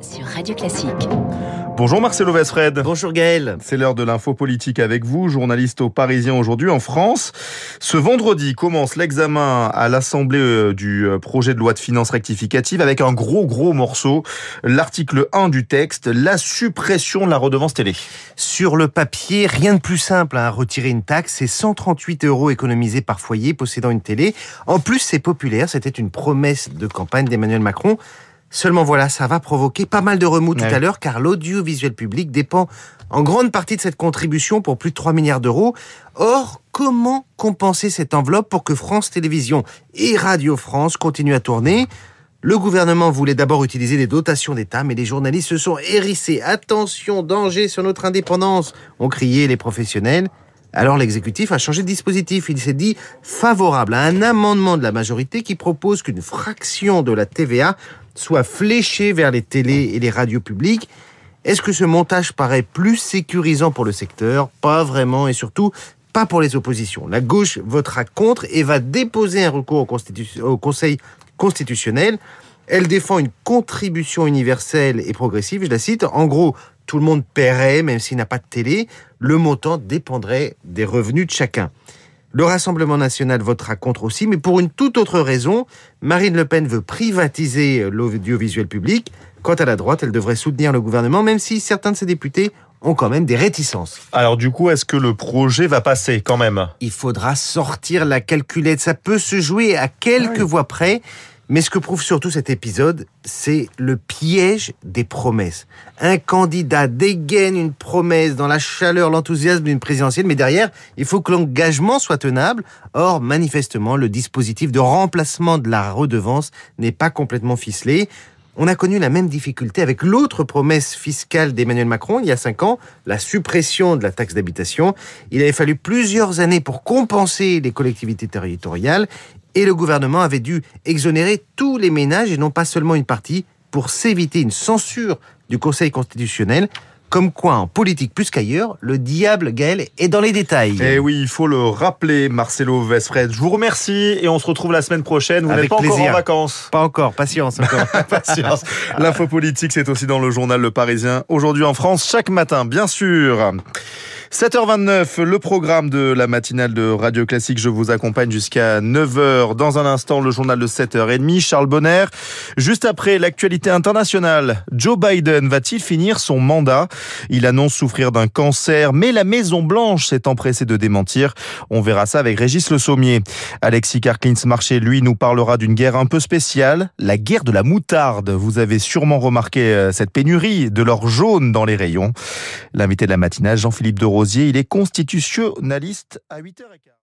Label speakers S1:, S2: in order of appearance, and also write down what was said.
S1: sur Radio Classique.
S2: Bonjour Marcelo Vesfred.
S3: Bonjour Gaël.
S2: C'est l'heure de l'info politique avec vous, journaliste au Parisien aujourd'hui en France. Ce vendredi commence l'examen à l'Assemblée euh, du euh, projet de loi de finances rectificative avec un gros gros morceau, l'article 1 du texte, la suppression de la redevance télé.
S3: Sur le papier, rien de plus simple à retirer une taxe, c'est 138 euros économisés par foyer possédant une télé. En plus, c'est populaire, c'était une promesse de campagne d'Emmanuel Macron. Seulement voilà, ça va provoquer pas mal de remous tout à l'heure car l'audiovisuel public dépend en grande partie de cette contribution pour plus de 3 milliards d'euros. Or, comment compenser cette enveloppe pour que France Télévisions et Radio France continuent à tourner? Le gouvernement voulait d'abord utiliser les dotations d'État, mais les journalistes se sont hérissés. Attention, danger sur notre indépendance, ont crié les professionnels. Alors l'exécutif a changé de dispositif. Il s'est dit favorable à un amendement de la majorité qui propose qu'une fraction de la TVA soit fléchée vers les télés et les radios publiques. Est-ce que ce montage paraît plus sécurisant pour le secteur? Pas vraiment et surtout pas pour les oppositions. La gauche votera contre et va déposer un recours au, au Conseil constitutionnel. Elle défend une contribution universelle et progressive, je la cite. En gros, tout le monde paierait, même s'il n'a pas de télé. Le montant dépendrait des revenus de chacun. Le Rassemblement national votera contre aussi, mais pour une toute autre raison. Marine Le Pen veut privatiser l'audiovisuel public. Quant à la droite, elle devrait soutenir le gouvernement, même si certains de ses députés ont quand même des réticences.
S2: Alors du coup, est-ce que le projet va passer quand même?
S3: Il faudra sortir la calculette. Ça peut se jouer à quelques voix près. Mais ce que prouve surtout cet épisode, c'est le piège des promesses. Un candidat dégaine une promesse dans la chaleur, l'enthousiasme d'une présidentielle, mais derrière, il faut que l'engagement soit tenable. Or, manifestement, le dispositif de remplacement de la redevance n'est pas complètement ficelé. On a connu la même difficulté avec l'autre promesse fiscale d'Emmanuel Macron il y a cinq ans, la suppression de la taxe d'habitation. Il avait fallu plusieurs années pour compenser les collectivités territoriales et le gouvernement avait dû exonérer tous les ménages et non pas seulement une partie pour s'éviter une censure du Conseil constitutionnel. Comme quoi, en politique plus qu'ailleurs, le diable, Gaël, est dans les détails.
S2: Eh oui, il faut le rappeler, Marcelo Vesfred. Je vous remercie et on se retrouve la semaine prochaine. Vous n'êtes
S3: Avec
S2: pas encore en
S3: plaisir.
S2: vacances.
S3: Pas encore, patience encore.
S2: Patience. L'info politique, c'est aussi dans le journal Le Parisien. Aujourd'hui en France, chaque matin, bien sûr. 7h29, le programme de la matinale de Radio Classique. Je vous accompagne jusqu'à 9h. Dans un instant, le journal de 7h30. Charles Bonner. Juste après, l'actualité internationale. Joe Biden va-t-il finir son mandat? Il annonce souffrir d'un cancer, mais la Maison-Blanche s'est empressée de démentir. On verra ça avec Régis Le Sommier. Alexis Karklins-Marché, lui, nous parlera d'une guerre un peu spéciale, la guerre de la moutarde. Vous avez sûrement remarqué euh, cette pénurie de l'or jaune dans les rayons. L'invité de la matinale, Jean-Philippe de Rosier, il est constitutionnaliste à 8h15.